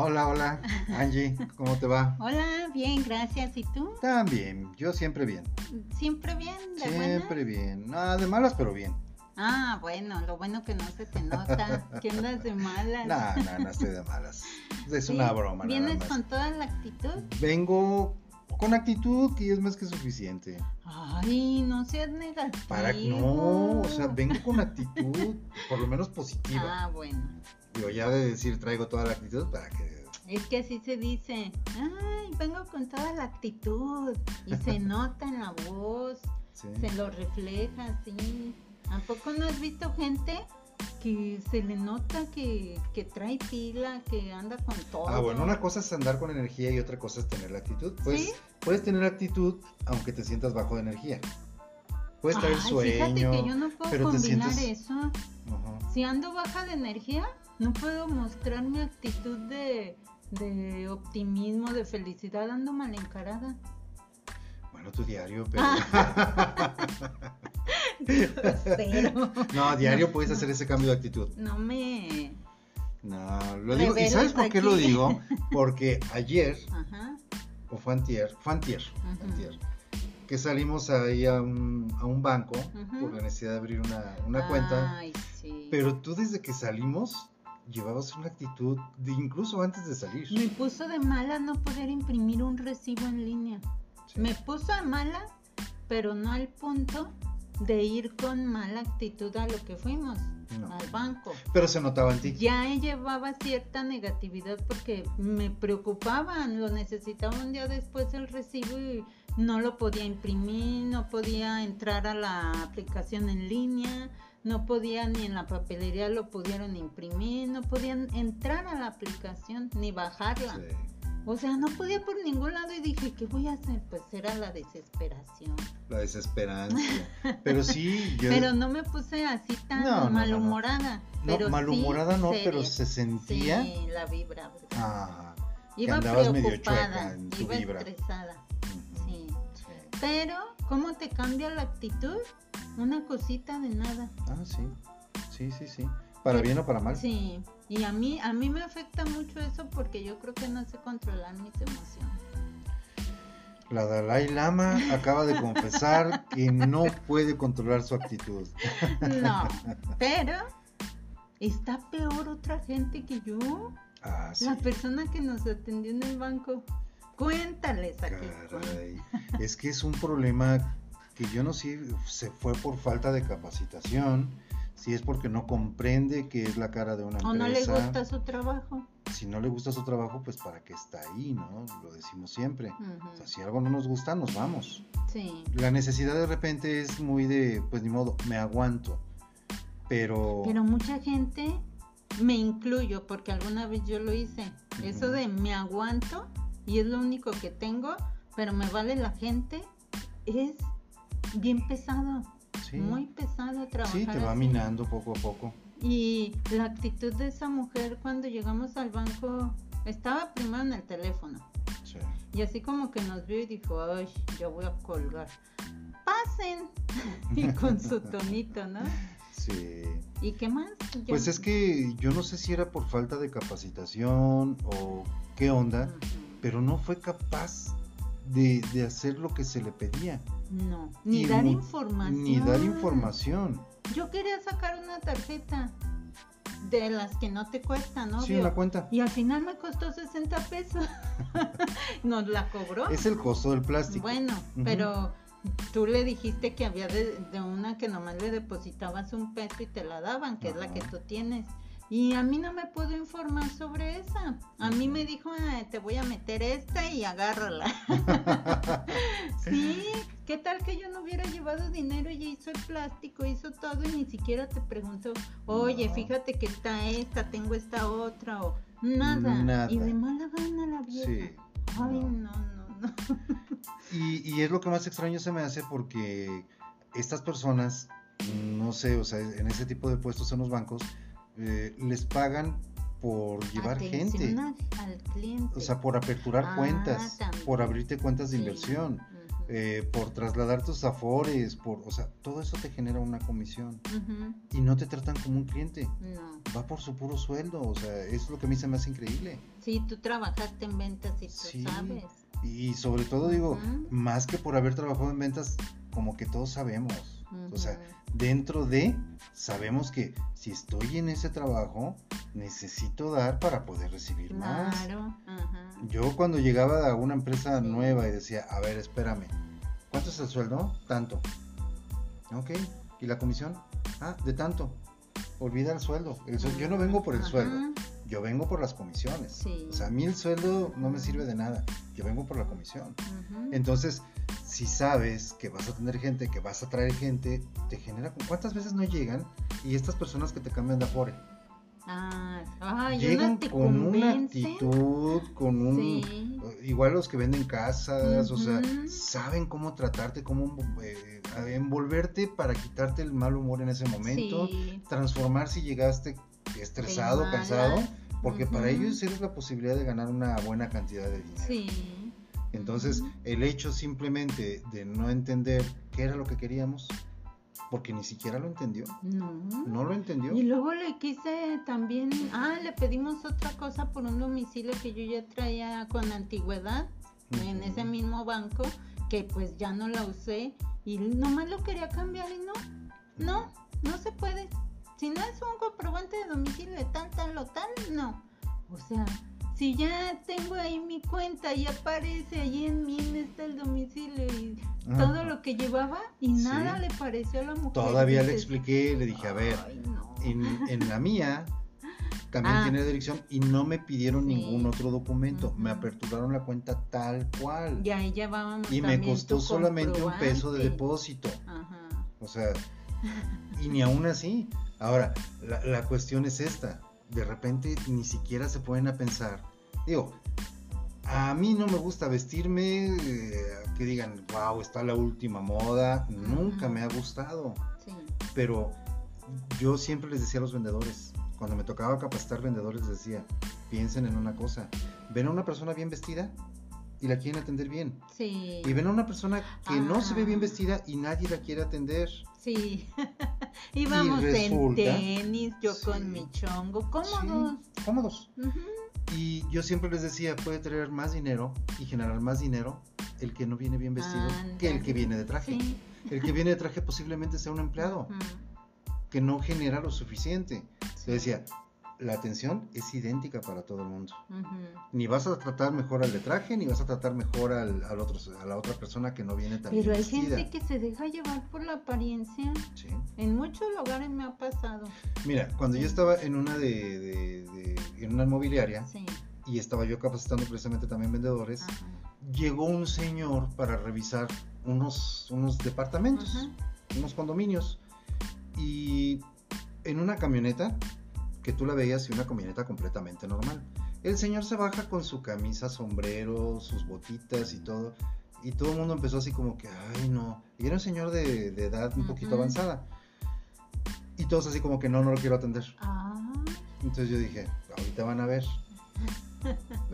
Hola, hola, Angie, ¿cómo te va? Hola, bien, gracias. ¿Y tú? También, yo siempre bien. ¿Siempre bien? ¿De siempre bien. Nada de malas, pero bien. Ah, bueno, lo bueno que no se te nota. ¿Qué andas de malas? No, no, no estoy de malas. Es una broma. ¿Vienes con toda la actitud? Vengo con actitud que es más que suficiente. Ay, no seas negativo. Para no, o sea, vengo con actitud, por lo menos positiva. Ah, bueno. Digo, ya de decir traigo toda la actitud para que... Es que así se dice, ay, vengo con toda la actitud y se nota en la voz, se lo refleja, sí. ¿A poco no has visto gente que se le nota que, que, trae pila, que anda con todo. Ah, bueno, una cosa es andar con energía y otra cosa es tener la actitud. Pues puedes tener actitud aunque te sientas bajo de energía. Puedes traer sueño. Fíjate que yo no puedo combinar eso. Si ando baja de energía, no puedo mostrar mi actitud de, de optimismo, de felicidad, ando mal encarada. Bueno, tu diario, pero... no, diario puedes hacer ese cambio de actitud. No me... No, lo digo, ¿y sabes por qué lo digo? Porque ayer, o fue antier, fue antier, que salimos ahí a un, a un banco por la necesidad de abrir una, una cuenta. Pero tú desde que salimos llevabas una actitud de incluso antes de salir. Me puso de mala no poder imprimir un recibo en línea. Me puso de mala, pero no al punto de ir con mala actitud a lo que fuimos, al banco. Pero se notaba en ti. Ya llevaba cierta negatividad porque me preocupaban, lo necesitaba un día después el recibo y no lo podía imprimir, no podía entrar a la aplicación en línea no podían ni en la papelería lo pudieron imprimir, no podían entrar a la aplicación ni bajarla. O sea, no podía por ningún lado y dije, ¿qué voy a hacer? Pues era la desesperación. La desesperanza. Pero sí, yo... Pero no me puse así tan malhumorada. No, malhumorada no, pero se sentía... Sí, la vibra. Ah, iba preocupada, iba estresada. sí. Pero, ¿cómo te cambia la actitud? Una cosita de nada. Ah, sí. Sí, sí, sí. ¿Para bien o para mal? Sí. Y a mí, a mí me afecta mucho eso porque yo creo que no sé controlar mis emociones. La Dalai Lama acaba de confesar que no puede controlar su actitud. No, pero está peor otra gente que yo. Ah, sí. La persona que nos atendió en el banco. Cuéntales aquí. Es que es un problema que yo no sé si se fue por falta de capacitación, si es porque no comprende que es la cara de una empresa. O no le gusta su trabajo. Si no le gusta su trabajo, pues para qué está ahí, ¿no? Lo decimos siempre. O sea, si algo no nos gusta, nos vamos. Sí. La necesidad de repente es muy de, pues ni modo, me aguanto. Pero... Pero mucha gente, me incluyo, porque alguna vez yo lo hice, eso de me aguanto y es lo único que tengo, pero me vale la gente, es bien pesado. Muy pesado trabajar. Sí, te va minando poco a poco. Y la actitud de esa mujer cuando llegamos al banco, estaba primero en el teléfono. Sí. Y así como que nos vio y dijo, ay, ya voy a colgar. Pasen. y con su tonito, ¿no? Sí. ¿Y qué más? Pues es que yo no sé si era por falta de capacitación o qué onda, pero no fue capaz de, de hacer lo que se le pedía. No, ni dar información. Ni dar información. Yo quería sacar una tarjeta de las que no te cuestan, ¿no? Sí, una cuenta. Y al final me costó 60 pesos. Nos la cobró. Es el costo del plástico. Bueno, pero tú le dijiste que había de, una que nomás le depositabas un peso y te la daban, que es la que tú tienes. Y a mí no me pudo informar sobre esa. A mí me dijo, te voy a meter esta y agárrala. sí, ¿qué tal que yo no hubiera llevado dinero y hizo el plástico, hizo todo y ni siquiera te preguntó, oye, fíjate que está esta, tengo esta otra o nada. Y de mala gana la vieja. Sí. Ay, no, no, no. y, y es lo que más extraño se me hace porque estas personas, no sé, o sea, en ese tipo de puestos en los bancos, eh, les pagan por llevar gente. Al cliente. O sea, por aperturar ah, cuentas, por abrirte cuentas de inversión. Eh, por trasladar tus afores, por, o sea, todo eso te genera una comisión y no te tratan como un cliente. No. Va por su puro sueldo, o sea, es lo que a mí se me hace increíble. Sí, tú trabajaste en ventas y tú sabes. Y sobre todo digo, más que por haber trabajado en ventas, como que todos sabemos. O sea, dentro de, sabemos que si estoy en ese trabajo, necesito dar para poder recibir más. Yo cuando llegaba a una empresa nueva y decía, a ver, espérame, ¿cuánto es el sueldo? Tanto. Ok, ¿y la comisión? Ah, de tanto. Olvida el sueldo. yo no vengo por el sueldo, yo vengo por las comisiones. O sea, a mí el sueldo no me sirve de nada, yo vengo por la comisión. Entonces, si sabes que vas a tener gente, que vas a traer gente, te genera... ¿Cuántas veces no llegan y estas personas que te cambian de afore? Ah, llegan con una actitud, con un... Igual los que venden casas, o sea, saben cómo tratarte, cómo eh, envolverte para quitarte el mal humor en ese momento, transformar si llegaste estresado, cansado, porque para ellos eres la posibilidad de ganar una buena cantidad de dinero. Sí. Entonces, el hecho simplemente de no entender qué era lo que queríamos, porque ni siquiera lo entendió. No. No lo entendió. Y luego le quise también, ah, le pedimos otra cosa por un domicilio que yo ya traía con antigüedad en ese mismo banco, que pues ya no la usé y nomás lo quería cambiar y no, no, no se puede. Si no es un comprobante de domicilio de tal, tal o tal, no. O sea, si ya tengo ahí mi cuenta y aparece ahí en mí está el domicilio y todo lo que llevaba y nada le pareció a la mujer. Todavía le expliqué, le dije, a ver, en, la mía también ah. tiene dirección y no me pidieron ningún otro documento, me aperturaron la cuenta tal cual. Y ahí llevábamos Y me costó solamente un peso de depósito. Ajá. O sea, y ni aún así. Ahora, la, la cuestión es esta de repente ni siquiera se pueden a pensar. Digo, a mí no me gusta vestirme, eh, que digan, wow, está la última moda. Nunca me ha gustado. Pero yo siempre les decía a los vendedores, cuando me tocaba capacitar vendedores, les decía, piensen en una cosa. Ven a una persona bien vestida y la quieren atender bien. Sí. Y ven a una persona que no se ve bien ah. vestida y nadie la quiere atender. Sí. Íbamos en tenis, yo con mi chongo, cómodos. cómodos. Y yo siempre les decía, puede traer más dinero y generar más dinero el que no viene bien vestido que el que viene de traje. El que viene de traje posiblemente sea un empleado que no genera lo suficiente. Le decía, la atención es idéntica para todo el mundo. Ni vas a tratar mejor al de traje, ni vas a tratar mejor al, otro, a la otra persona que no viene tan Pero hay gente que se deja llevar por la apariencia. Sí. En muchos lugares me ha pasado. Mira, cuando yo estaba en una de, en una inmobiliaria y estaba yo capacitando precisamente también vendedores, llegó un señor para revisar unos, unos departamentos, unos condominios y en una camioneta que tú la veías y una camioneta completamente normal. El señor se baja con su camisa, sombrero, sus botitas y todo. Y todo el mundo empezó así como que, ay no. Y era un señor de, edad un poquito avanzada. Y todos así como que no, no lo quiero atender. Ah. Entonces yo dije, ahorita van a ver.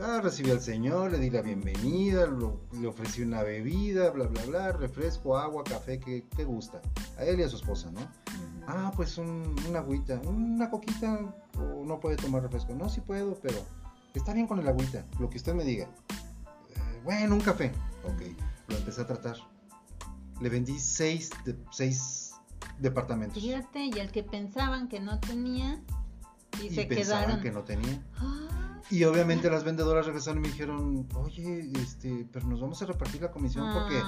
Ah, recibí al señor, le di la bienvenida, le ofrecí una bebida, bla, bla, bla, refresco, agua, café, que, gusta. A él y a su esposa, ¿no? Ah, pues un, una agüita, una coquita, o no puede tomar refresco. No, sí puedo, pero está bien con el agüita, lo que usted me diga. Eh, bueno, un café. Ok, lo empecé a tratar. Le vendí seis, de, seis departamentos. Fíjate, y el que pensaban que no tenía, y, se pensaban quedaron. que no tenía. Y obviamente las vendedoras regresaron y me dijeron, oye, este, pero nos vamos a repartir la comisión porque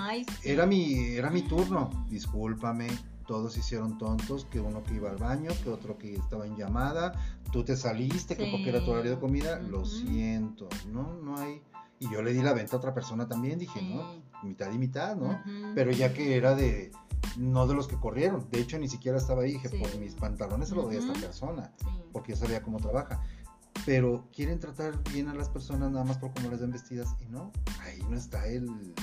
era mi, era mi turno. Discúlpame, todos hicieron tontos, que uno que iba al baño, que otro que estaba en llamada, tú te saliste, que porque era tu horario de comida, lo siento, no, no hay. Y yo le di la venta a otra persona también, dije, no, mitad y mitad, ¿no? Pero ya que era de, no de los que corrieron, de hecho ni siquiera estaba ahí, dije, por mis pantalones se lo doy a esta persona, porque yo sabía cómo trabaja. Pero quieren tratar bien a las personas nada más por cómo les ven vestidas y no, ahí no está el,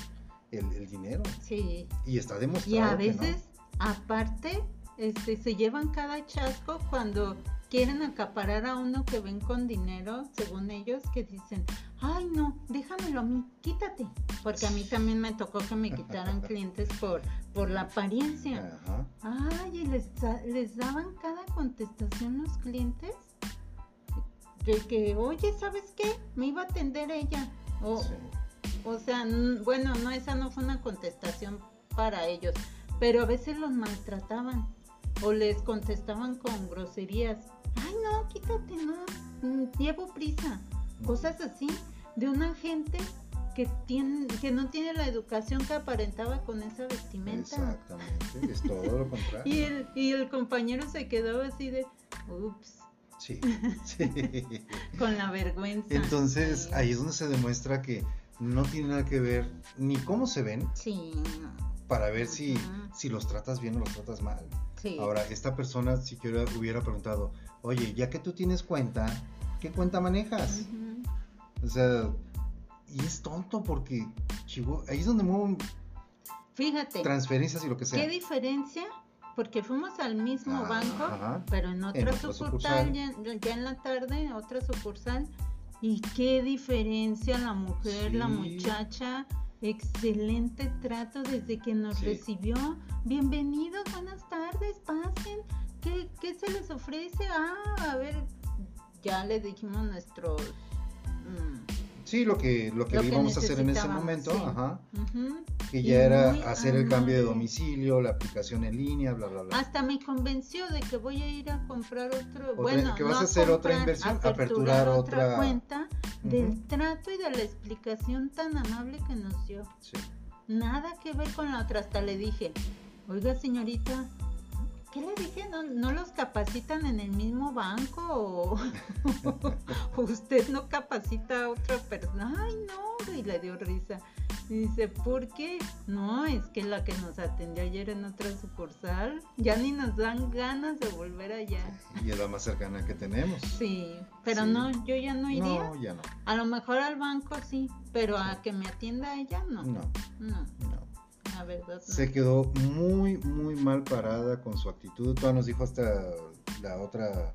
el, dinero. Sí. Y está demostrado. Y a veces aparte, este, se llevan cada chasco cuando quieren acaparar a uno que ven con dinero, según ellos, que dicen, ay no, déjamelo a mí, quítate. Porque a mí también me tocó que me quitaran clientes por, por la apariencia. Ay, y les, les daban cada contestación los clientes de que, oye, ¿sabes qué? Me iba a atender ella. O, o sea, bueno, no, esa no fue una contestación para ellos, pero a veces los maltrataban o les contestaban con groserías. Ay, no, quítate, no, mm, llevo prisa. Cosas así de una gente que tiene que no tiene la educación que aparentaba con esa vestimenta. Exactamente, es todo lo contrario. y, el, y el compañero se quedó así de, ups. Sí, sí. con la vergüenza. Entonces, ahí es donde se demuestra que no tiene nada que ver ni cómo se ven. Sí. Para ver si, si los tratas bien o los tratas mal. Sí. Ahora, esta persona si hubiera preguntado, oye, ya que tú tienes cuenta, ¿qué cuenta manejas? O sea, y es tonto porque ahí es donde mueven Fíjate. transferencias y lo que sea. ¿Qué diferencia? Porque fuimos al mismo ah, banco, pero en otra, sucursal, Ya, en la tarde, otra sucursal. Y qué diferencia la mujer, la muchacha. Excelente trato desde que nos recibió. Bienvenidos, buenas tardes, pasen. ¿Qué, ¿Qué se les ofrece? Ah, a ver, ya le dijimos nuestros Sí, lo que, lo que, íbamos a hacer en ese momento, ajá, que ya era hacer el cambio de domicilio, la aplicación en línea, bla, bla, bla. Hasta me convenció de que voy a ir a comprar otro, bueno, que vas a hacer otra inversión, aperturar, otra, cuenta del trato y de la explicación tan amable que nos dio. Sí. Nada que ver con la otra, hasta le dije, oiga señorita, ¿qué le dije? ¿No, los capacitan en el mismo banco? ¿O usted no capacita a otra persona? Ay, no, y le dio risa. dice, ¿por qué? No, es que la que nos atendió ayer en otra sucursal, ya ni nos dan ganas de volver allá. Y es la más cercana que tenemos. Sí, pero no, yo ya no iría. No, ya no. A lo mejor al banco sí, pero a que me atienda ella no. No. No. no. Se quedó muy, muy mal parada con su actitud. Todavía nos dijo hasta la otra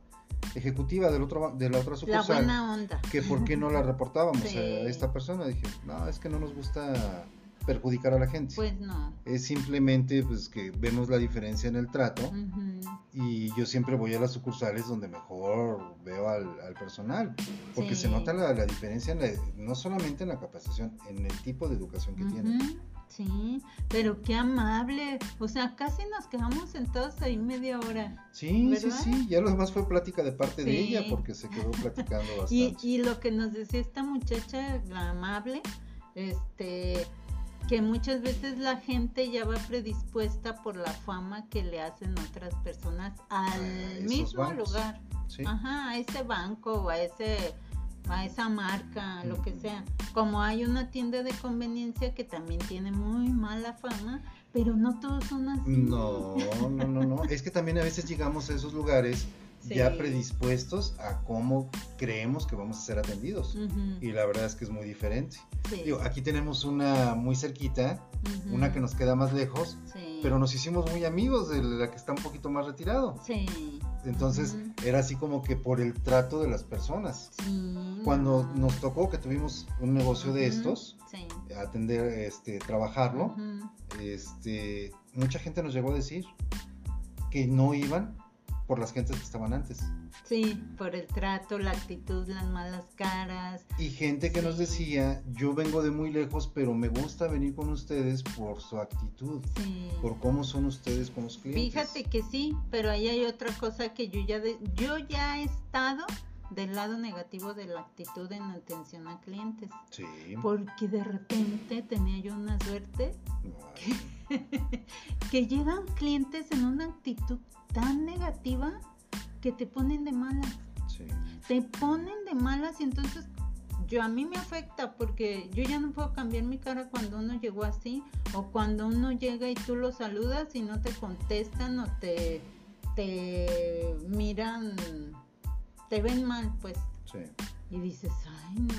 ejecutiva del otro, de la otra sucursal. Que por qué no la reportábamos a esta persona. Dije, no, es que no nos gusta perjudicar a la gente. Pues no. Es simplemente pues que vemos la diferencia en el trato y yo siempre voy a las sucursales donde mejor veo al, personal, porque se nota la, diferencia no solamente en la capacitación, en el tipo de educación que tienen. Sí, pero qué amable. O sea, casi nos quedamos sentados ahí media hora. Sí, sí, sí. Ya lo demás fue plática de parte de ella porque se quedó platicando bastante. Y, y lo que nos decía esta muchacha, la amable, este, que muchas veces la gente ya va predispuesta por la fama que le hacen otras personas al mismo lugar. Ajá, a ese banco o a ese a esa marca, lo que sea. Como hay una tienda de conveniencia que también tiene muy mala fama, pero no todos son así. No, no, no, no. es que también a veces llegamos a esos lugares ya predispuestos a cómo creemos que vamos a ser atendidos. Y la verdad es que es muy diferente. aquí tenemos una muy cerquita, una que nos queda más lejos, pero nos hicimos muy amigos de la que está un poquito más retirado. Entonces era así como que por el trato de las personas. Cuando nos tocó que tuvimos un negocio de estos, atender, este, trabajarlo, este, mucha gente nos llegó a decir que no iban por las gentes que estaban antes. Sí, por el trato, la actitud, las malas caras. Y gente que nos decía, yo vengo de muy lejos, pero me gusta venir con ustedes por su actitud, sí. por cómo son ustedes con los clientes. Fíjate que sí, pero ahí hay otra cosa que yo ya, yo ya he estado del lado negativo de la actitud en atención a clientes. Sí. Porque de repente tenía yo una suerte que, que llegan clientes en una actitud tan negativa que te ponen de malas. Te ponen de malas y entonces yo a mí me afecta porque yo ya no puedo cambiar mi cara cuando uno llegó así o cuando uno llega y tú lo saludas y no te contestan o te, te miran, te ven mal, pues. Y dices, ay no,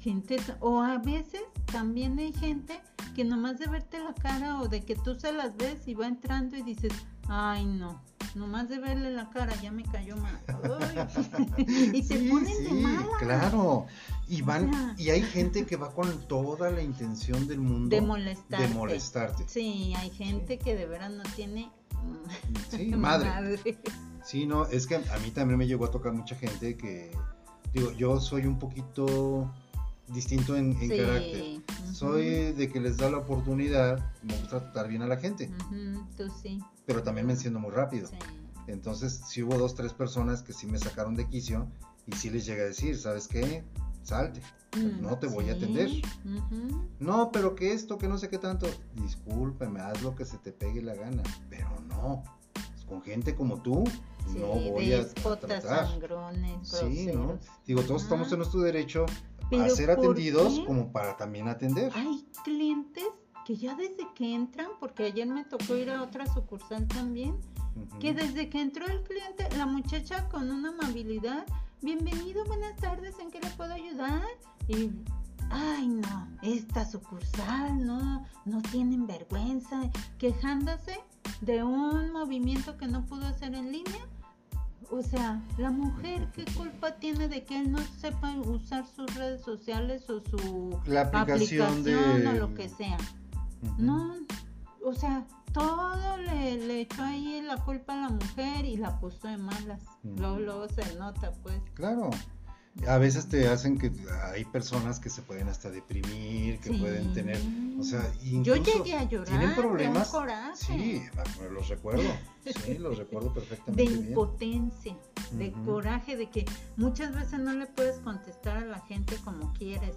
gente, o a veces también hay gente que nomás de verte la cara o de que tú se las ves y va entrando y dices, ay no, nomás de verle la cara ya me cayó mal. y se ponen de mala. Claro. Y van y hay gente que va con toda la intención del mundo de molestarte. De molestarte. Sí, hay gente que de veras no tiene sí, madre. Sí, no, es que a mí también me llegó a tocar mucha gente que digo, yo soy un poquito distinto en, carácter. Soy de que les da la oportunidad, me gusta tratar bien a la gente. Tú sí. Pero también me enciendo muy rápido. Entonces, si hubo dos, tres personas que sí me sacaron de quicio y sí les llega a decir, ¿sabes qué? Salte. Mm, no te voy a atender. No, pero que esto, que no sé qué tanto. Discúlpeme, haz lo que se te pegue la gana. Pero no. Con gente como tú, no voy a tratar. Sangrones, sí, ¿no? Digo, todos estamos en nuestro derecho a ser atendidos como para también atender. Hay clientes que ya desde que entran, porque ayer me tocó ir a otra sucursal también, que desde que entró el cliente, la muchacha con una amabilidad, bienvenido, buenas tardes, ¿en qué le puedo ayudar? Y, ay no, esta sucursal, no, no tienen vergüenza, quejándose de un movimiento que no pudo hacer en línea o sea, la mujer, ¿qué culpa tiene de que él no sepa usar sus redes sociales o su la aplicación, o lo que sea? No, o sea, todo le, le, echó ahí la culpa a la mujer y la puso de malas. luego, luego se nota, pues. Claro, a veces te hacen que hay personas que se pueden hasta deprimir, que pueden tener, o sea, incluso yo llegué a llorar, tienen problemas. Sí, los recuerdo, sí, los recuerdo perfectamente. De impotencia, de coraje, de que muchas veces no le puedes contestar a la gente como quieres.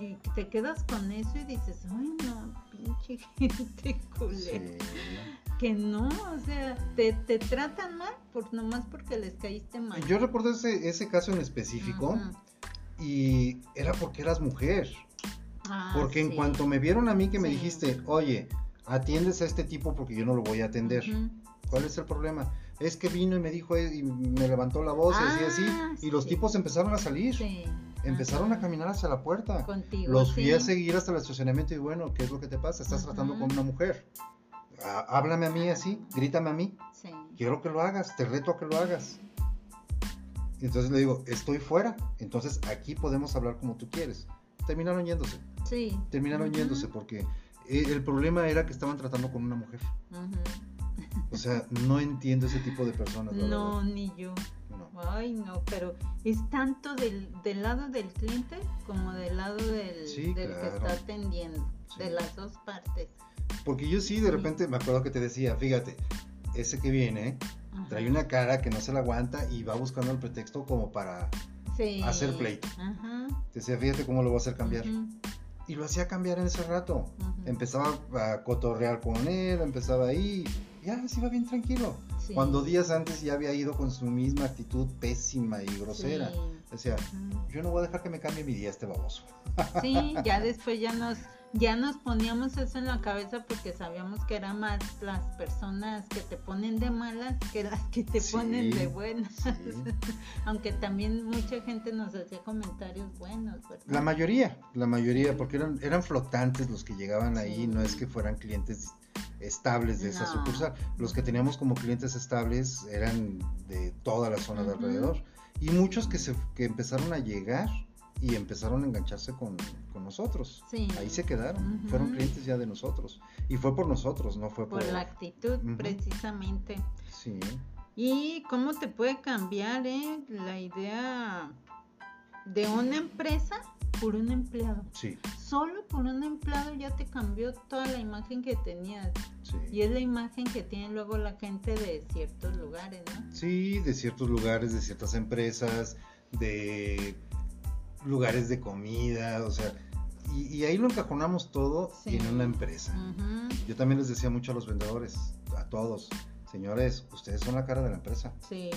Y, te quedas con eso y dices, ay no, pinche gente culera que no, o sea, te, te tratan mal por nomás porque les caíste mal. Yo recuerdo ese, ese caso en específico y era porque eras mujer. Ah, porque en cuanto me vieron a mí que me dijiste, oye, atiendes a este tipo porque yo no lo voy a atender. ¿Cuál es el problema? Es que vino y me dijo y me levantó la voz y así, ah, y los tipos empezaron a salir. Empezaron a caminar hacia la puerta. Contigo, los fui a seguir hasta el estacionamiento y bueno, ¿qué es lo que te pasa? Estás tratando con una mujer háblame a mí así, grítame a mí. Quiero que lo hagas, te reto a que lo hagas. Y entonces le digo, estoy fuera, entonces aquí podemos hablar como tú quieres. Terminaron yéndose. Sí. Terminaron yéndose porque eh, el problema era que estaban tratando con una mujer. O sea, no entiendo ese tipo de personas. no, ni yo. Ay, no, pero es tanto del, del, lado del cliente como del lado del, del que está atendiendo, de las dos partes. Porque yo sí, de repente me acuerdo que te decía, fíjate, ese que viene trae una cara que no se la aguanta y va buscando el pretexto como para hacer pleito. Te decía, fíjate cómo lo voy a hacer cambiar. Y lo hacía cambiar en ese rato. Empezaba a cotorrear con él, empezaba ahí, ya se iba bien tranquilo. Cuando días antes ya había ido con su misma actitud pésima y grosera. Decía, yo no voy a dejar que me cambie mi día este baboso. Sí, ya después ya nos ya nos poníamos eso en la cabeza porque sabíamos que eran más las personas que te ponen de malas que las que te ponen de buenas. Aunque también mucha gente nos hacía comentarios buenos. La mayoría, la mayoría, porque eran, eran flotantes los que llegaban ahí, no es que fueran clientes estables de esa sucursal. Los que teníamos como clientes estables eran de toda la zona de alrededor. Y muchos que, se, que empezaron a llegar y empezaron a engancharse con, nosotros. Ahí se quedaron, fueron clientes ya de nosotros. Y fue por nosotros, no fue por... Por la actitud, precisamente. Sí. ¿Y cómo te puede cambiar eh, la idea de una empresa por un empleado? Sí. Solo por un empleado ya te cambió toda la imagen que tenías. Sí. Y es la imagen que tiene luego la gente de ciertos lugares, ¿no? Sí, de ciertos lugares, de ciertas empresas, de lugares de comida, o sea, y, ahí lo encajonamos todo en una empresa. Yo también les decía mucho a los vendedores, a todos, señores, ustedes son la cara de la empresa. Sí.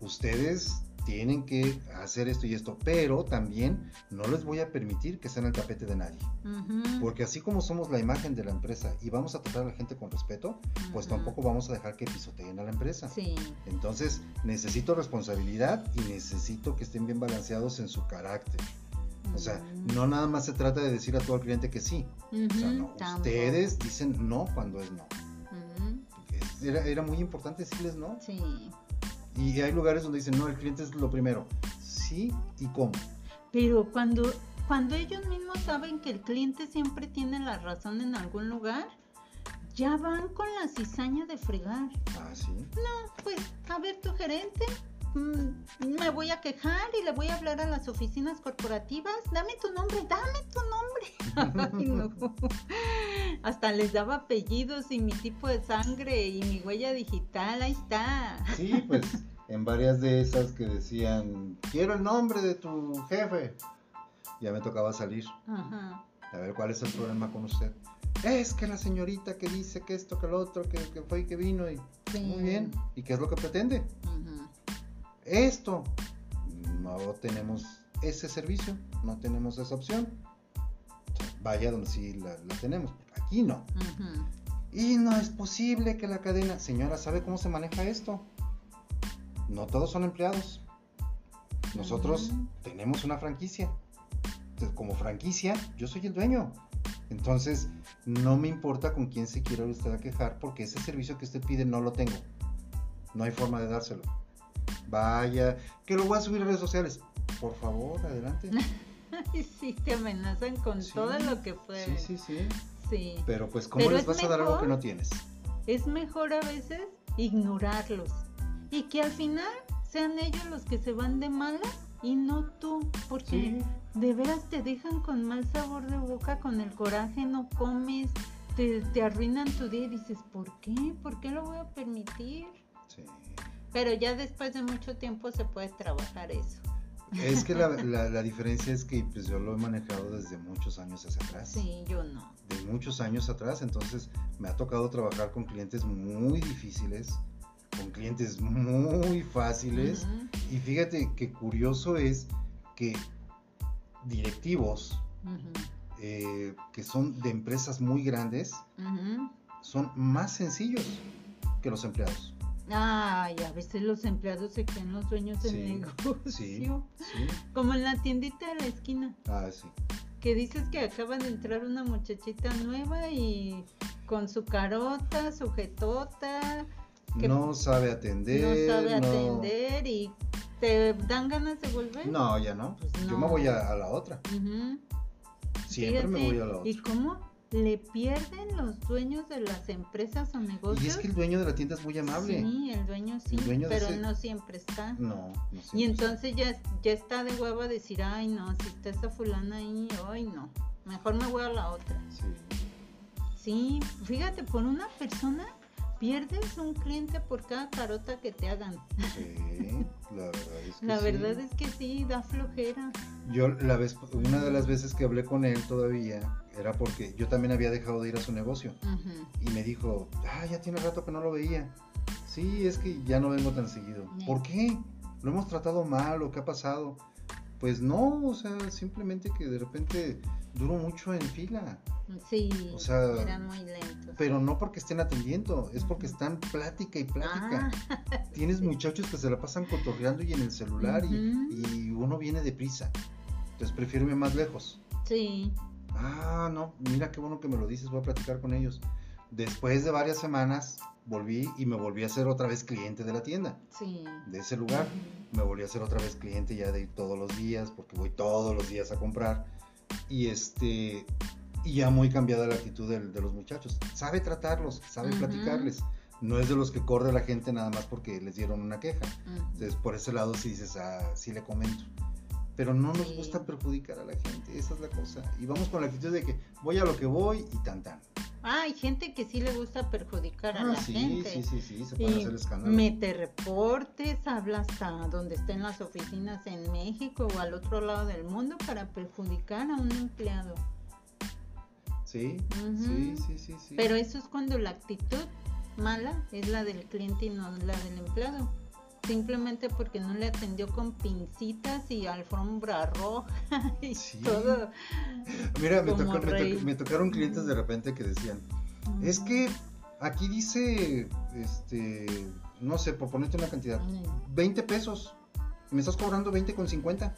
Ustedes tienen que hacer esto y esto, pero también no les voy a permitir que sean el tapete de nadie. Porque así como somos la imagen de la empresa y vamos a tratar a la gente con respeto, pues tampoco vamos a dejar que pisoteen a la empresa. Sí. Entonces, necesito responsabilidad y necesito que estén bien balanceados en su carácter. O sea, no nada más se trata de decir a todo el cliente que sí. o sea, no, ustedes dicen no cuando es no. era, era muy importante decirles no. Sí. Y hay lugares donde dicen, no, el cliente es lo primero. Sí, ¿y cómo? Pero cuando, cuando ellos mismos saben que el cliente siempre tiene la razón en algún lugar, ya van con la cizaña de fregar. Ah, sí. No, pues, a ver, tu gerente, me voy a quejar y le voy a hablar a las oficinas corporativas. Dame tu nombre, dame tu nombre. Ay, no. Hasta les daba apellidos y mi tipo de sangre y mi huella digital, ahí está. Sí, pues en varias de esas que decían, quiero el nombre de tu jefe. Ya me tocaba salir. Ajá. A ver cuál es el problema con usted. Es que la señorita que dice que esto, que lo otro, que, fue y que vino y muy bien. ¿Y qué es lo que pretende? Esto. No tenemos ese servicio, no tenemos esa opción. Vaya donde sí la, tenemos. Aquí no. Y no es posible que la cadena. Señora, ¿sabe cómo se maneja esto? No todos son empleados. Nosotros tenemos una franquicia. como franquicia, yo soy el dueño. Entonces, no me importa con quién se quiera usted a quejar porque ese servicio que usted pide no lo tengo. No hay forma de dárselo. Vaya, que lo voy a subir a redes sociales. Por favor, adelante. sí, te amenazan con todo lo que pueden. Sí, sí, sí. Pero pues, ¿cómo les vas a dar algo que no tienes? Es mejor a veces ignorarlos y que al final sean ellos los que se van de malas y no tú, porque de veras te dejan con mal sabor de boca, con el coraje, no comes, te, te arruinan tu día y dices, ¿por qué? ¿Por qué lo voy a permitir? Sí. Pero ya después de mucho tiempo se puede trabajar eso. Es que la, la, diferencia es que pues, yo lo he manejado desde muchos años hacia atrás. Sí, yo no. De muchos años atrás, entonces me ha tocado trabajar con clientes muy difíciles, con clientes muy fáciles. Y fíjate que curioso es que directivos eh, que son de empresas muy grandes son más sencillos que los empleados. Ay, a veces los empleados se quedan los dueños del negocio. Sí, Como en la tiendita de la esquina. Ah, sí. Que dices que acaba de entrar una muchachita nueva y con su carota, sujetota, no sabe atender. No sabe atender y te dan ganas de volver. No, ya no. Pues Yo me voy a, la otra. Siempre me voy a la otra. ¿Y cómo le pierden los dueños de las empresas o negocios? Y es que el dueño de la tienda es muy amable. Sí, el dueño sí, pero no siempre está. No, no Y entonces ya, ya está de huevo a decir, ay no, si está esa fulana ahí, ay no, mejor me voy a la otra. Sí. Sí, fíjate, por una persona pierdes un cliente por cada carota que te hagan. Sí, la verdad es que La verdad es que sí, da flojera. Yo la vez, una de las veces que hablé con él todavía era porque yo también había dejado de ir a su negocio y me dijo, ah, ya tiene rato que no lo veía. Sí, es que ya no vengo tan seguido. ¿Por qué? ¿Lo hemos tratado mal o qué ha pasado? Pues no, o sea, simplemente que de repente duro mucho en fila. Sí, o sea, eran muy lentos. Pero no porque estén atendiendo, es porque están plática y plática. Ah. Tienes muchachos que se la pasan cotorreando y en el celular y, uno viene deprisa. Entonces prefiero irme más lejos. Sí. Ah, no, mira qué bueno que me lo dices, voy a platicar con ellos. Después de varias semanas volví y me volví a ser otra vez cliente de la tienda. Sí. De ese lugar. Me volví a ser otra vez cliente ya de todos los días, porque voy todos los días a comprar. Y este, y ya muy cambiada la actitud de, los muchachos. Sabe tratarlos, sabe platicarles. No es de los que corre la gente nada más porque les dieron una queja. Entonces, por ese lado sí dices, ah, sí le comento. Pero no nos gusta perjudicar a la gente, esa es la cosa. Y vamos con la actitud de que voy a lo que voy y tan tan. Ah, hay gente que sí le gusta perjudicar a ah, la gente. Sí, sí, sí, se puede hacer escándalo. Mete reportes, habla hasta donde estén las oficinas en México o al otro lado del mundo para perjudicar a un empleado. Sí, sí, sí, sí, sí. Pero eso es cuando la actitud mala es la del cliente y no la del empleado. Simplemente porque no le atendió con pincitas y alfombra roja y todo. Mira, me, tocaron clientes de repente que decían, es que aquí dice, este, no sé, por ponerte una cantidad, 20 pesos. Me estás cobrando 20 con 50.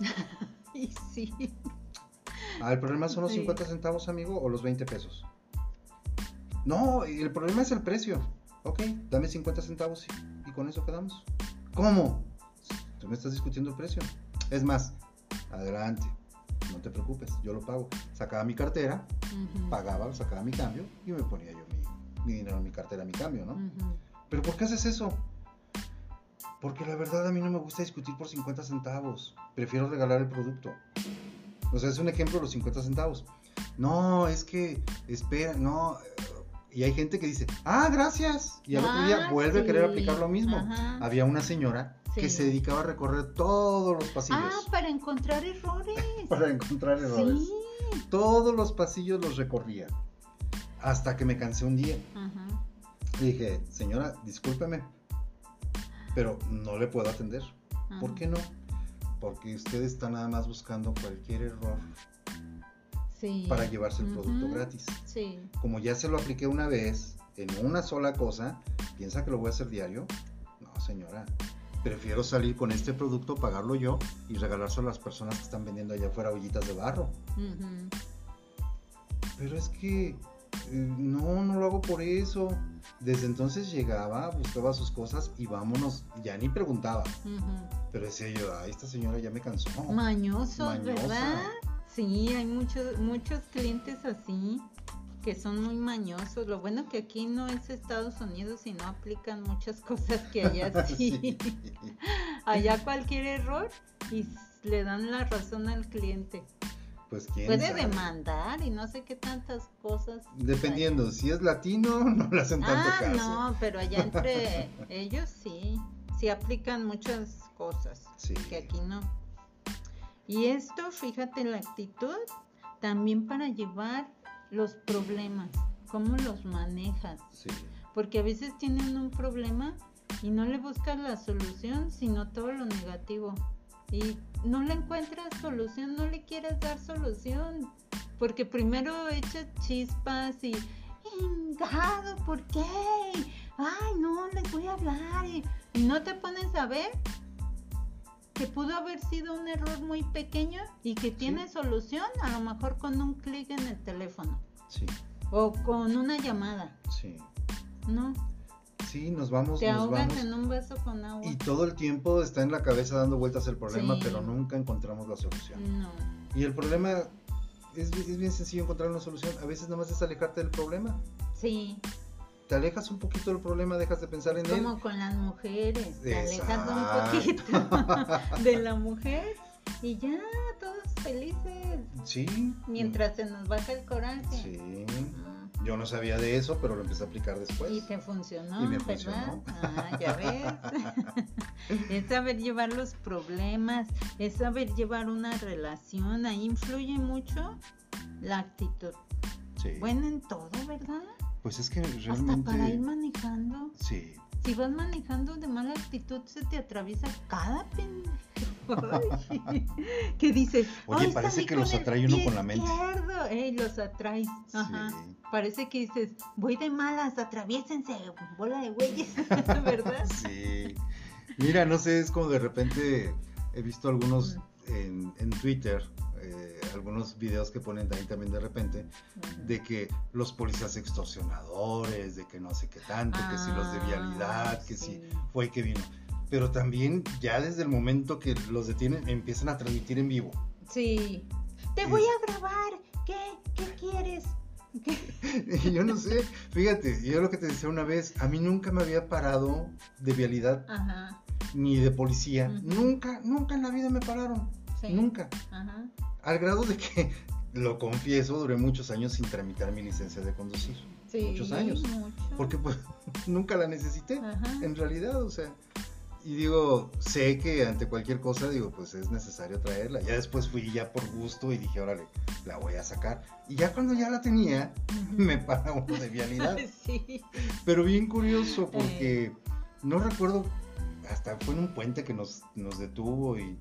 y sí. Ah, el problema son los 50 centavos, amigo, o los 20 pesos. No, el problema es el precio. Ok, dame 50 centavos y, con eso quedamos. ¿Cómo? Tú me estás discutiendo el precio. Es más, adelante, no te preocupes, yo lo pago. Sacaba mi cartera, pagaba, sacaba mi cambio y me ponía yo mi, dinero en mi cartera, mi cambio, ¿no? Pero ¿por qué haces eso? Porque la verdad a mí no me gusta discutir por 50 centavos. Prefiero regalar el producto. O sea, es un ejemplo de los 50 centavos. No, es que, espera, no. Y hay gente que dice, ah, gracias. Y al otro día ah, vuelve a querer aplicar lo mismo. Había una señora que se dedicaba a recorrer todos los pasillos. Ah, para encontrar errores. para encontrar errores. Sí. Todos los pasillos los recorría. Hasta que me cansé un día. Y dije, señora, discúlpeme, pero no le puedo atender. ¿Por qué no? Porque usted está nada más buscando cualquier error para llevarse el producto gratis. Como ya se lo apliqué una vez en una sola cosa, ¿piensa que lo voy a hacer diario? No, señora. Prefiero salir con este producto, pagarlo yo y regalárselo a las personas que están vendiendo allá afuera ollitas de barro. Pero es que eh, no, no lo hago por eso. Desde entonces llegaba, buscaba sus cosas y vámonos. Ya ni preguntaba. Pero decía yo, ay, esta señora ya me cansó. Mañoso, ¿verdad? Sí, hay muchos, muchos clientes así que son muy mañosos. Lo bueno que aquí no es Estados Unidos y no aplican muchas cosas que allá sí. allá cualquier error y le dan la razón al cliente. Pues quién puede demandar y no sé qué tantas cosas. Dependiendo, si es latino no le hacen tanto ah, caso. No, pero allá entre ellos sí, sí aplican muchas cosas que aquí no. Y esto, fíjate la actitud, también para llevar los problemas, cómo los manejas. Porque a veces tienen un problema y no le buscas la solución, sino todo lo negativo. Y no le encuentras solución, no le quieres dar solución. Porque primero echas chispas y, ¿por qué? Ay, no, les voy a hablar. Y no te pones a ver que pudo haber sido un error muy pequeño y que tiene solución a lo mejor con un clic en el teléfono. Sí. O con una llamada. Sí. ¿No? Sí, nos vamos. Te ahogan en un beso con agua. Y todo el tiempo está en la cabeza dando vueltas el problema, pero nunca encontramos la solución. No. Y el problema es, es bien sencillo encontrar una solución. A veces nada más es alejarte del problema. Sí te alejas un poquito del problema, dejas de pensar en él. Como con las mujeres, te alejas un poquito de la mujer y ya, todos felices. Sí. Mientras se nos baja el coraje. Sí. Yo no sabía de eso, pero lo empecé a aplicar después. Y te funcionó. Y me funcionó. Ah, ya ves. es saber llevar los problemas, es saber llevar una relación. Ahí influye mucho la actitud. Sí. Bueno en todo, ¿verdad? Pues es que realmente... Hasta para ir manejando. Sí. Si vas manejando de mala actitud, se te atraviesa cada pendejo. ¿Qué dices? Oye, parece que los atrae uno con la mente. Ey, los atraes. Ajá. Parece que dices, voy de malas, atraviésense, bola de güeyes, ¿verdad? Sí. Mira, no sé, es como de repente he visto algunos en, en Twitter eh, algunos videos que ponen ahí también de repente, de que los policías extorsionadores, de que no sé qué tanto, que si los de ah, vialidad, que si fue que vino. Pero también ya desde el momento que los detienen empiezan a transmitir en vivo. Sí. Te voy a grabar. ¿Qué? ¿Qué quieres? yo no sé, fíjate, yo lo que te decía una vez, a mí nunca me había parado de vialidad, ni de policía, nunca, nunca en la vida me pararon, nunca. Ajá al grado de que, lo confieso, duré muchos años sin tramitar mi licencia de conducir. Sí, muchos años. Porque pues nunca la necesité, en realidad, o sea. Y digo, sé que ante cualquier cosa, digo, pues es necesario traerla. Ya después fui ya por gusto y dije, órale, la voy a sacar. Y ya cuando ya la tenía, me para uno de vialidad. sí. Pero bien curioso porque eh. no recuerdo, hasta fue en un puente que nos, nos detuvo y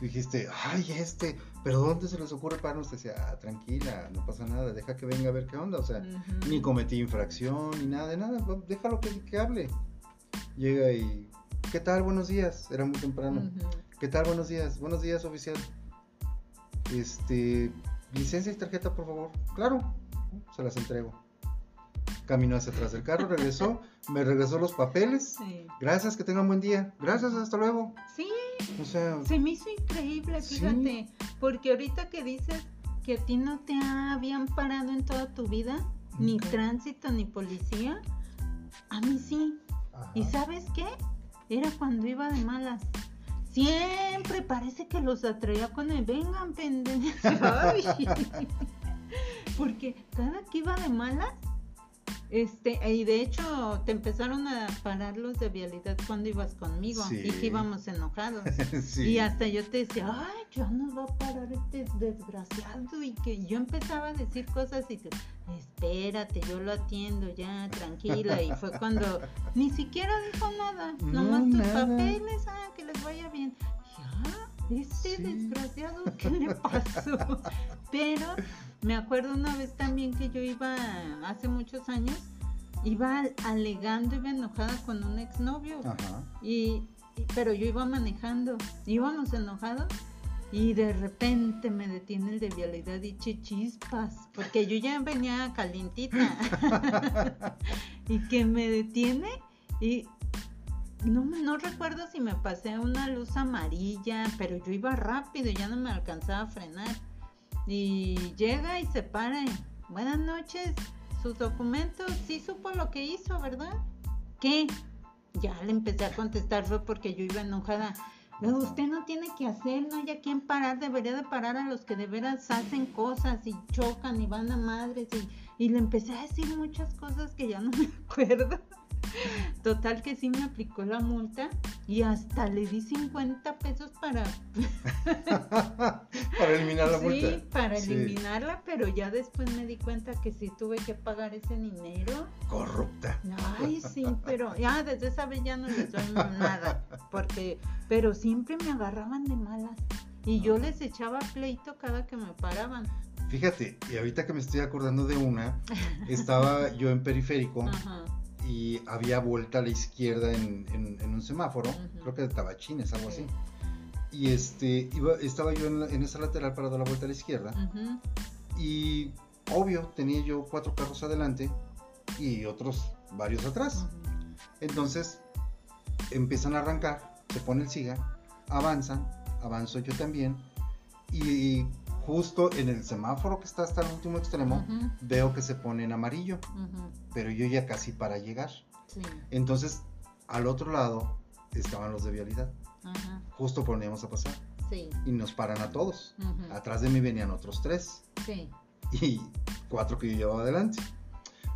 dijiste, ay, este, pero ¿dónde se les ocurre pararnos? Decía, ah, tranquila, no pasa nada, deja que venga a ver qué onda. O sea, ni cometí infracción, ni nada de nada, déjalo que, que hable. Llega y, ¿qué tal? Buenos días, era muy temprano. ¿Qué tal? Buenos días, buenos días, oficial. Este, licencia y tarjeta, por favor. Claro, se las entrego. caminó hacia atrás del carro, regresó, me regresó los papeles. Gracias, que tengan buen día. Gracias, hasta luego. Sí. O sea, se me hizo increíble, fíjate, porque ahorita que dices que a ti no te habían parado en toda tu vida, ni tránsito, ni policía, a mí sí. ¿Y sabes qué? Era cuando iba de malas. Siempre parece que los atraía con el vengan pendejos. Porque cada que iba de malas, este, y de hecho te empezaron a parar los de vialidad cuando ibas conmigo y que íbamos enojados. Y hasta yo te decía, ay, ya nos va a parar este desgraciado. Y que yo empezaba a decir cosas y te, espérate, yo lo atiendo ya, tranquila. Y fue cuando ni siquiera dijo nada, nomás tus papeles, ah, que les vaya bien. Ya, este desgraciado, ¿qué le pasó? Pero me acuerdo una vez también que yo iba, hace muchos años, iba alegando, iba enojada con un exnovio. Ajá. Y, pero yo iba manejando, íbamos enojados y de repente me detiene el de vialidad y chispas, porque yo ya venía calientita. y que me detiene y no, no recuerdo si me pasé una luz amarilla, pero yo iba rápido y ya no me alcanzaba a frenar. Y llega y se para. Buenas noches, sus documentos, sí supo lo que hizo, ¿verdad? ¿Qué? Ya le empecé a contestar, fue porque yo iba enojada. usted no tiene que hacer, no hay a quien parar, debería de parar a los que de veras hacen cosas y chocan y van a madres y, y le empecé a decir muchas cosas que ya no me acuerdo. Total que sí me aplicó la multa y hasta le di 50 pesos para... para eliminar la multa. Sí, para eliminarla, pero ya después me di cuenta que sí tuve que pagar ese dinero. Corrupta. Ay, sí, pero ya desde esa vez ya no les doy nada, porque, pero siempre me agarraban de malas y yo les echaba pleito cada que me paraban. Fíjate, y ahorita que me estoy acordando de una, estaba yo en periférico. Ajá y había vuelta a la izquierda en, un semáforo, creo que de tabachines, algo así. Y este, iba, estaba yo en, esa lateral para dar la vuelta a la izquierda. Y obvio, tenía yo cuatro carros adelante y otros varios atrás. Entonces empiezan a arrancar, se pone el siga, avanzan, avanzo yo también. Y justo en el semáforo que está hasta el último extremo, veo que se pone en amarillo, pero yo ya casi para llegar. Entonces, al otro lado estaban los de vialidad. Justo por donde íbamos a pasar. Y nos paran a todos. Atrás de mí venían otros tres. Y cuatro que yo llevaba adelante.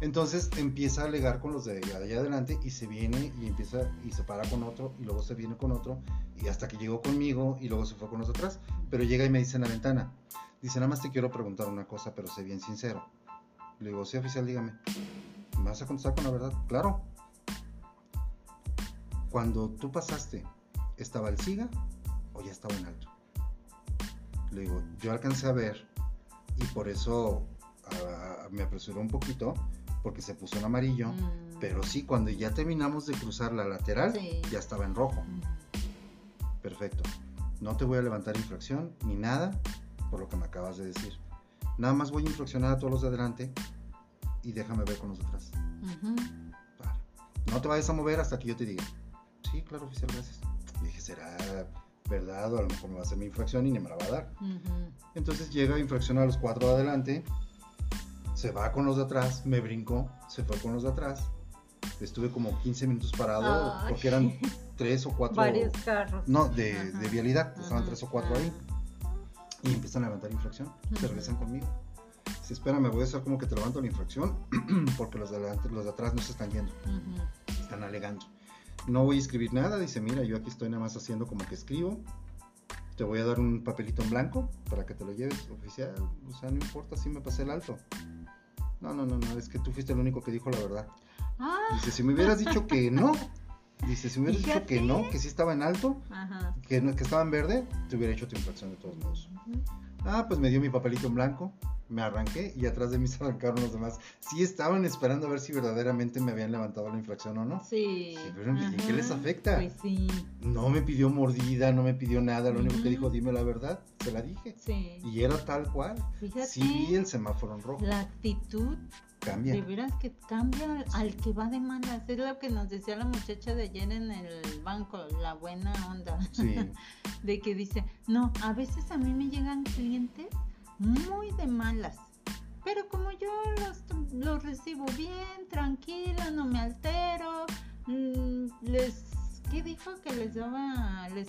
Entonces empieza a alegar con los de allá adelante y se viene y empieza y se para con otro y luego se viene con otro y hasta que llegó conmigo y luego se fue con los atrás. Pero llega y me dice en la ventana, dice, nada más te quiero preguntar una cosa, pero sé bien sincero. Le digo, sí, oficial, dígame. ¿Me vas a contestar con la verdad? Claro. Cuando tú pasaste, ¿estaba el SIGA o ya estaba en alto? Le digo, yo alcancé a ver y por eso ah, me apresuró un poquito porque se puso en amarillo, mm. pero sí, cuando ya terminamos de cruzar la lateral, ya estaba en rojo. Mm. Perfecto. No te voy a levantar infracción ni nada por lo que me acabas de decir. Nada más voy a infraccionar a todos los de adelante y déjame ver con los de atrás. No te vayas a mover hasta que yo te diga. Sí, claro, oficial, gracias. Y dije, será verdad o a lo mejor me va a hacer mi infracción y ni me la va a dar. Entonces llega a infraccionar a los cuatro de adelante, se va con los de atrás, me brincó, se fue con los de atrás. Estuve como 15 minutos parado porque eran tres o cuatro. Varios carros. No, de, vialidad, estaban tres o cuatro ahí. Y empiezan a levantar infracción, se regresan conmigo. Si espera, me voy a hacer como que te levanto la infracción porque los de, adelante, los de atrás no se están yendo, están alegando. No voy a escribir nada, dice, mira, yo aquí estoy nada más haciendo como que escribo. Te voy a dar un papelito en blanco para que te lo lleves oficial. O sea, no importa si me pasé el alto. No, no, no, no, es que tú fuiste el único que dijo la verdad. Ah. Dice, si me hubieras dicho que no, Dice, si me hubieras dicho que no, que sí estaba en alto, Que, que estaba en verde, te hubiera hecho tu infracción de todos modos. Ah, pues me dio mi papelito en blanco, me arranqué y atrás de mí se arrancaron los demás. Sí estaban esperando a ver si verdaderamente me habían levantado la infracción o no. Sí. pero ¿qué les afecta? Pues sí. No me pidió mordida, no me pidió nada, lo único que dijo, dime la verdad, se la dije. Sí. Y era tal cual. Fíjate. Sí vi el semáforo en rojo. La actitud cambia. De veras que cambia al que va de malas. Es lo que nos decía la muchacha de ayer en el banco, la buena onda. Sí. de que dice, no, a veces a mí me llegan clientes muy de malas. Pero como yo los, los recibo bien, tranquila, no me altero, mm, les, ¿qué dijo? Que les daba, les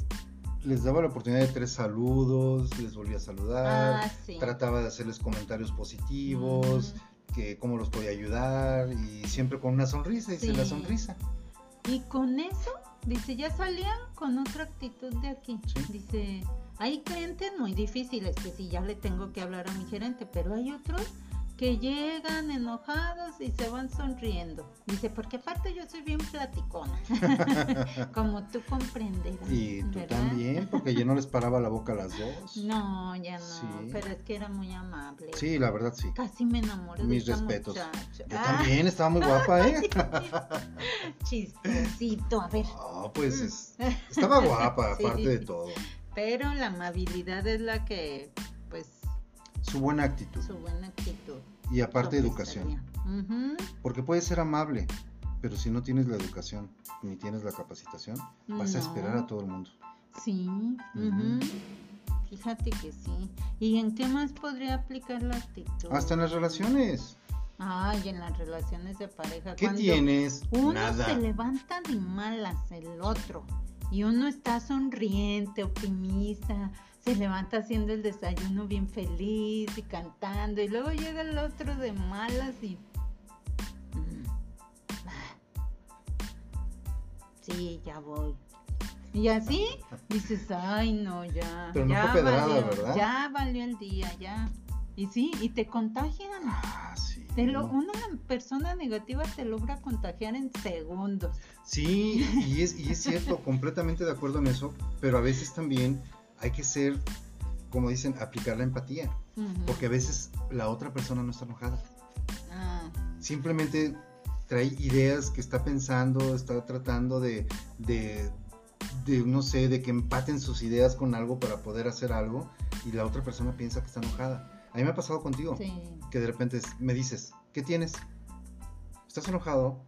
les daba la oportunidad de tres saludos, les volvía a saludar, ah, trataba de hacerles comentarios positivos, que cómo los podía ayudar y siempre con una sonrisa, dice la sonrisa. Y con eso, dice, ya salían con otra actitud de aquí. Dice, hay clientes muy difíciles que sí ya le tengo que hablar a mi gerente, pero hay otros que llegan enojados y se van sonriendo. Dice, porque aparte yo soy bien platicona, como tú comprenderás. Y tú también, porque yo no les paraba la boca a las dos. No, ya no, pero es que era muy amable. Sí, la verdad sí. Casi me enamoré Mis de esta respetos. Yo también, estaba muy guapa, ¿eh? Chistosito, a ver. Ah, pues estaba guapa, aparte de todo. Pero la amabilidad es la que, su buena actitud. Su buena actitud. Y aparte educación. Porque puedes ser amable, pero si no tienes la educación ni tienes la capacitación, vas a esperar a todo el mundo. Sí. Fíjate que sí. ¿Y en qué más podría aplicar la actitud? Hasta en las relaciones. Ay, en las relaciones de pareja. ¿Qué tienes? Uno se levanta de malas el otro y uno está sonriente, optimista, se levanta haciendo el desayuno bien feliz y cantando y luego llega el otro de malas y... Mm, sí, ya voy. Y así dices, ay no, ya. Pero no ya valió, ¿verdad? Ya valió el día, ya. Y sí, y te contagian. Ah, sí. Te lo, una persona negativa te logra contagiar en segundos. Sí, y es, y es cierto, completamente de acuerdo en eso, pero a veces también hay que ser, como dicen, aplicar la empatía, porque a veces la otra persona no está enojada. Ah. Simplemente trae ideas que está pensando, está tratando de, de, no sé, de que empaten sus ideas con algo para poder hacer algo y la otra persona piensa que está enojada. A mí me ha pasado contigo, que de repente me dices, ¿qué tienes? ¿Estás enojado?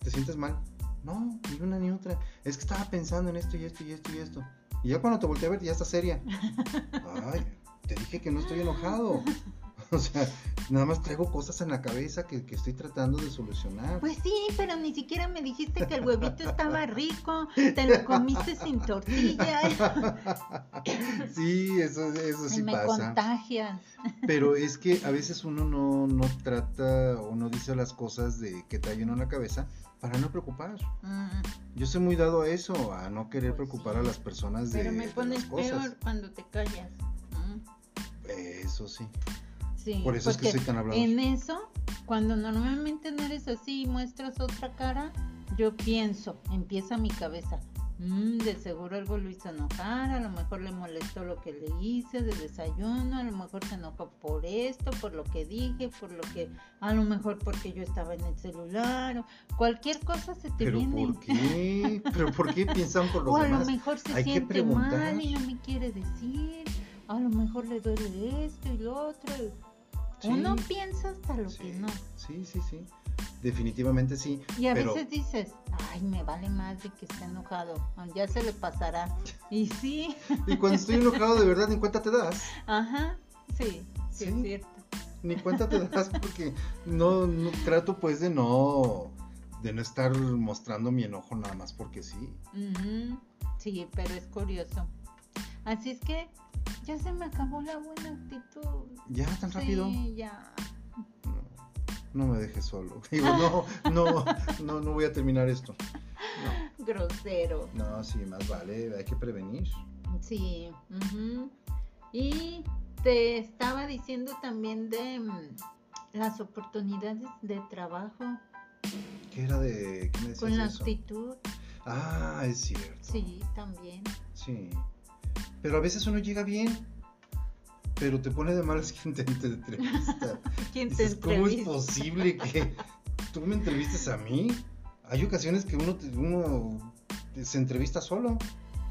¿Te sientes mal? No, ni una ni otra. Es que estaba pensando en esto y esto y esto y esto. Y ya cuando te volteé a ver, ya está seria. Ay, te dije que no estoy enojado. O sea, nada más traigo cosas en la cabeza que, estoy tratando de solucionar. Pues sí, pero ni siquiera me dijiste que el huevito estaba rico, te lo comiste sin tortilla. Sí, eso, eso sí me pasa. contagias. Pero es que a veces uno no, no trata o no dice las cosas de que trae uno en la cabeza para no preocupar. Yo soy muy dado a eso, a no querer pues preocupar a las personas de Pero me pones peor cuando te callas. Eso sí. Sí, Por eso es que soy tan hablado. En eso, cuando normalmente no eres así y muestras otra cara, yo pienso, empieza mi cabeza, Mm, de seguro algo lo hizo enojar, a lo mejor le molestó lo que le hice de desayuno, a lo mejor se enojó por esto, por lo que dije, por lo que, a lo mejor porque yo estaba en el celular, o cualquier cosa se te ¿Pero viene. ¿Por qué? ¿Pero por qué piensan por los o a lo mejor se siente mal y no me quiere decir, a lo mejor le duele esto y lo otro. Uno piensa hasta lo que no. Sí, sí, sí definitivamente sí. Y a veces dices, ay, me vale más de que esté enojado, ya se le pasará. Y sí. Y cuando estoy enojado de verdad, ni cuenta te das. Ajá, sí, sí, es cierto. Ni cuenta te das porque no, trato pues de no, de no estar mostrando mi enojo nada más porque sí. Sí, pero es curioso. Así es que ya se me acabó la buena actitud. ¿Ya tan rápido? Sí, ya no me dejes solo. Digo, no, no, no, no voy a terminar esto. Grosero. No, sí, más vale, hay que prevenir. Sí. Y te estaba diciendo también de mm, las oportunidades de trabajo. ¿Qué era de qué me Con la actitud. Ah, es cierto. Sí, también. Sí. Pero a veces uno llega bien pero te pone de malas quien te, entrevista. ¿Quién te entrevista? ¿Cómo es posible que tú me entrevistes a mí? Hay ocasiones que uno, uno se entrevista solo.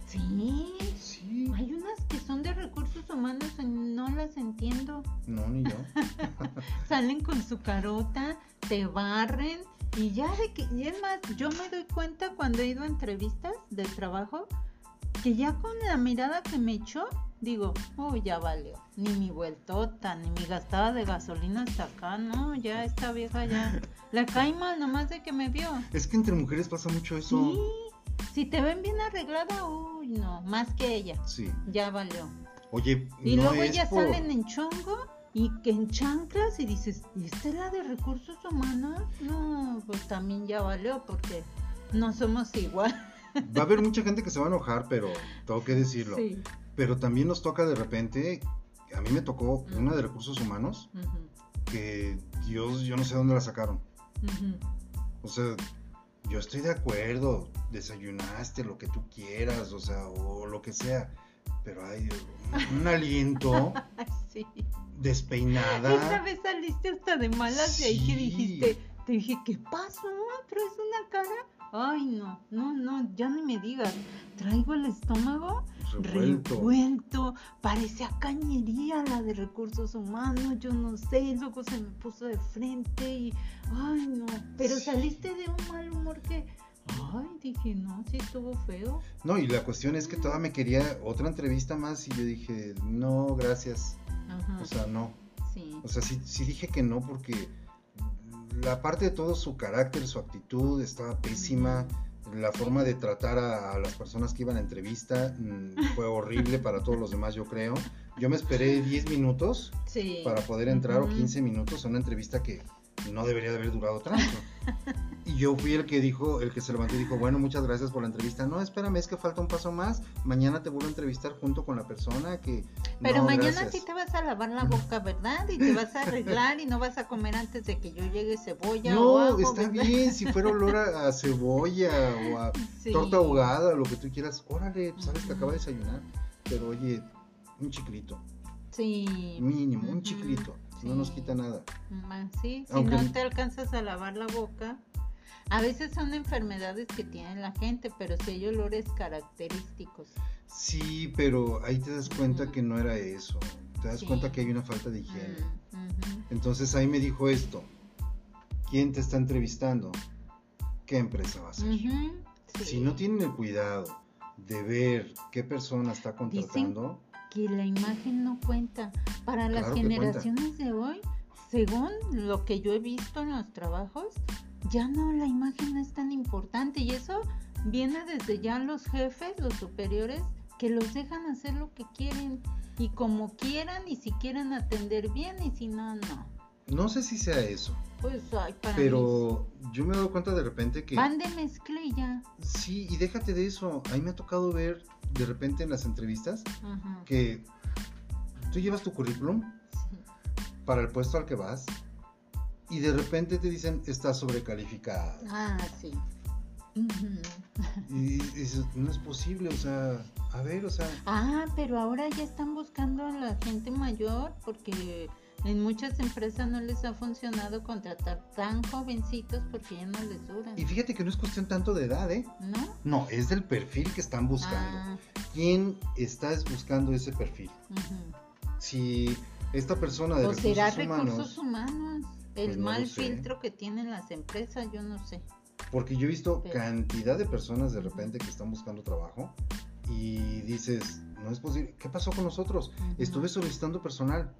Sí. Sí. Hay unas que son de recursos humanos y no las entiendo. No, ni yo. Salen con su carota, te barren y ya de que, y es más, yo me doy cuenta cuando he ido a entrevistas de trabajo que ya con la mirada que me echó, digo, oh, ya valió. Ni mi vueltota, ni mi gastada de gasolina hasta acá, no, ya esta vieja ya la cae mal nomás de que me vio. Es que entre mujeres pasa mucho eso. Sí, si te ven bien arreglada, uy, no, más que ella. Sí. Ya valió. Oye, y luego ellas salen en chongo y que en chanclas y dices, ¿y esta es la de recursos humanos? No, pues también ya valió porque no somos igual. Va a haber mucha gente que se va a enojar, pero tengo que decirlo. Sí. Pero también nos toca de repente, a mí me tocó una de recursos humanos, que Dios, yo no sé dónde la sacaron. O sea, yo estoy de acuerdo, desayunaste lo que tú quieras, o sea, o lo que sea, pero hay un, aliento despeinada. Esta vez saliste hasta de malas de ahí que dijiste, te dije, ¿qué pasó? ¿Traes una cara? Ay, no, no, no, ya ni me digas. Traigo el estómago revuelto. Parece a cañería la de recursos humanos, yo no sé. Luego se me puso de frente y, ay, no. Pero saliste de un mal humor que, ay, dije, no, sí estuvo feo. No, y la cuestión es que toda me quería otra entrevista más y yo dije, no, gracias. O sea, no. Sí. O sea, sí, sí dije que no porque la parte de todo su carácter, su actitud estaba pésima. La forma de tratar a, las personas que iban a entrevista mm, fue horrible para todos los demás, yo creo. Yo me esperé 10 minutos para poder entrar o 15 minutos a una entrevista que no debería de haber durado tanto. Y yo fui el que dijo, el que se levantó y dijo, bueno, muchas gracias por la entrevista. No, espérame, es que falta un paso más. Mañana te vuelvo a entrevistar junto con la persona que... Pero mañana sí te vas a lavar la boca, ¿verdad? Y te vas a arreglar y no vas a comer antes de que yo llegue cebolla. No, está bien, si fuera olor a, cebolla o a torta ahogada, lo que tú quieras. Órale, sabes que acaba de desayunar. Pero oye, un chiclito. Sí. Mínimo, un chiclito. No nos quita nada. Sí, si no te alcanzas a lavar la boca. A veces son enfermedades que tiene la gente, pero sí hay olores característicos. Sí, pero ahí te das cuenta que no era eso. Te das cuenta que hay una falta de higiene. Entonces ahí me dijo esto. ¿Quién te está entrevistando? ¿Qué empresa va a ser? Si no tienen el cuidado de ver qué persona está contratando que la imagen no cuenta. Para las generaciones de hoy, según lo que yo he visto en los trabajos, ya no, la imagen no es tan importante y eso viene desde ya los jefes, los superiores, que los dejan hacer lo que quieren y como quieran y si quieren atender bien y si no, no. No sé si sea eso. Pues, ay, para Pero yo me he dado cuenta de repente que... Van de mezclilla. Sí, y déjate de eso. A mí me ha tocado ver de repente en las entrevistas que tú llevas tu currículum para el puesto al que vas y de repente te dicen estás sobrecalificado. Ah, sí. Y dices, no es posible, o sea, a ver, o sea. Ah, pero ahora ya están buscando a la gente mayor porque en muchas empresas no les ha funcionado contratar tan jovencitos porque ya no les duran. Y fíjate que no es cuestión tanto de edad, ¿eh? No. No, es del perfil que están buscando. Ah. ¿Quién está buscando ese perfil? Si esta persona de o será recursos humanos. El pues mal filtro que tienen las empresas, yo no sé. Porque yo he visto cantidad de personas de repente que están buscando trabajo y dices, no es posible. ¿Qué pasó con nosotros? Estuve solicitando personal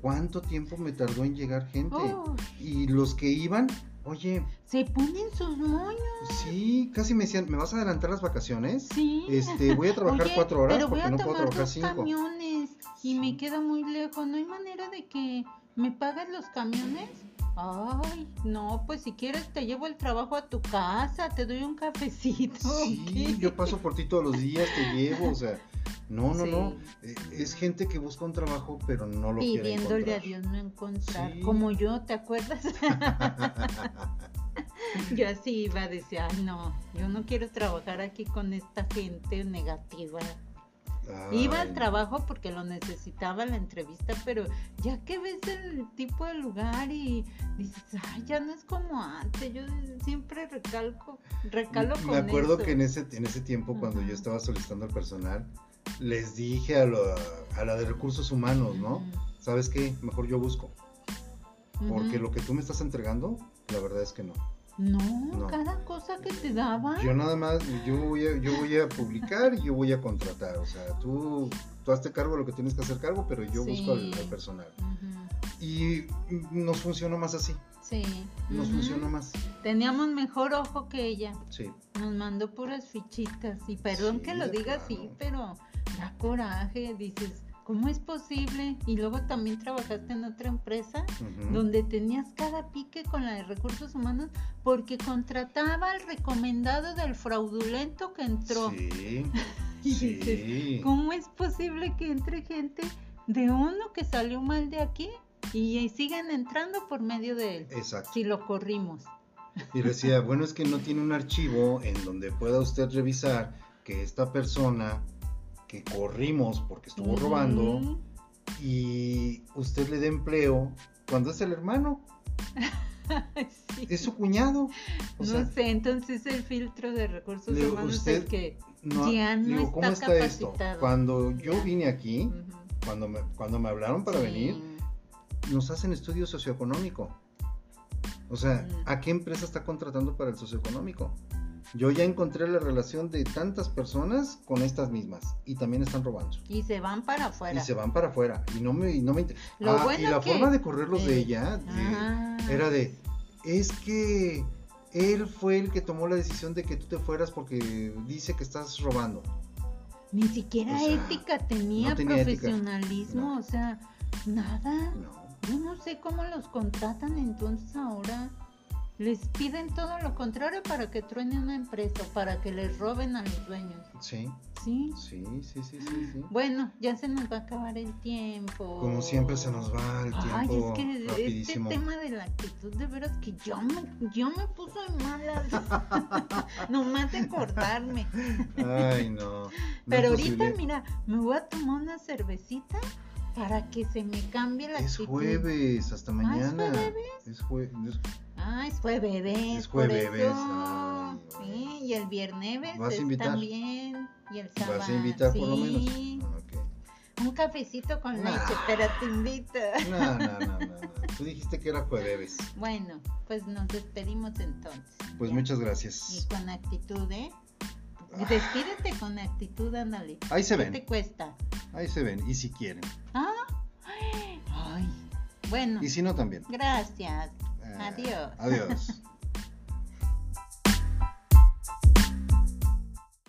¿Cuánto tiempo me tardó en llegar gente? Y los que iban, oye. Se ponen sus moños. Sí, casi me decían, ¿me vas a adelantar las vacaciones? Sí. Este, voy a trabajar cuatro horas porque no puedo trabajar cinco. camiones y me queda muy lejos. ¿No hay manera de que me pagues los camiones? Ay, no, pues si quieres te llevo el trabajo a tu casa, te doy un cafecito. Sí, yo paso por ti todos los días, te llevo, o sea. No, no, no. Eh, es gente que busca un trabajo, pero no lo quiere Pidiéndole a Dios no encontrar. Como yo, ¿te acuerdas? yo así iba a decir, ay, no, yo no quiero trabajar aquí con esta gente negativa. Iba al trabajo porque lo necesitaba la entrevista, pero ya que ves el tipo de lugar y dices, ay, ya no es como antes, yo siempre recalco, recalo con Me acuerdo que en ese, en ese tiempo, cuando yo estaba solicitando al personal, les dije a, a la de recursos humanos, ¿no? ¿Sabes qué? Mejor yo busco. Porque lo que tú me estás entregando La verdad es que no. No, cada cosa que te daba. Yo nada más, yo voy a, yo voy a publicar y yo voy a contratar. O sea, tú, tú hazte cargo de lo que tienes que hacer cargo, pero yo busco al, personal. Y nos funcionó más así. Sí. Nos funcionó más. Teníamos mejor ojo que ella. Sí. Nos mandó puras fichitas. Y perdón que lo diga así, pero da coraje. Dices, ¿cómo es posible? Y luego también trabajaste en otra empresa donde tenías cada pique con la de recursos humanos porque contrataba al recomendado del fraudulento que entró. Sí. y sí. ¿cómo es posible que entre gente de uno que salió mal de aquí y sigan entrando por medio de él? Exacto. Si lo corrimos. Y decía, bueno, es que no tiene un archivo en donde pueda usted revisar que esta persona que corrimos porque estuvo robando y usted le dé empleo cuando es el hermano. Es su cuñado. no sé, entonces el filtro de recursos humanos es que ya no está, ¿cómo está esto? Cuando yo vine aquí, cuando, me, cuando me hablaron para venir, nos hacen estudio socioeconómico. O sea, ¿a qué empresa está contratando para el socioeconómico? Yo ya encontré la relación de tantas personas con estas mismas y también están robando. Y se van para afuera. Y se van para afuera. Y no me, y no me ah, y la forma de correrlos de ella era de es que él fue el que tomó la decisión de que tú te fueras porque dice que estás robando. Ni siquiera ética tenía, profesionalismo, o sea, nada. Yo no sé cómo los contratan entonces ahora les piden todo lo contrario para que truene una empresa, para que les roben a los dueños. Sí. Sí. Sí, sí, sí, sí, Bueno, ya se nos va a acabar el tiempo. Como siempre se nos va el tiempo. Ay, es que este tema de la actitud, de veras que yo me, yo me puso en malas. Nomás de acordarme. Ay, no. Pero ahorita, mira, me voy a tomar una cervecita para que se me cambie la actitud. Es jueves, hasta mañana. ¿Ah, ¿Es jueves? Es jueves. Ah, es jueves. Es jueves. sí, y el viernes ¿Vas a invitar? también. Y el sábado. ¿Vas a invitar por lo menos? Un cafecito con leche, pero te invito. No, no, no, no, Tú dijiste que era jueves. Bueno, pues nos despedimos entonces. Pues muchas gracias. Y con actitud, ¿eh? Despídete con actitud, ándale. Ahí se ven. ¿Qué te cuesta? Ahí se ven, y si quieren. Ah, ay, bueno. Y si no, también. Gracias. Adiós. Adiós.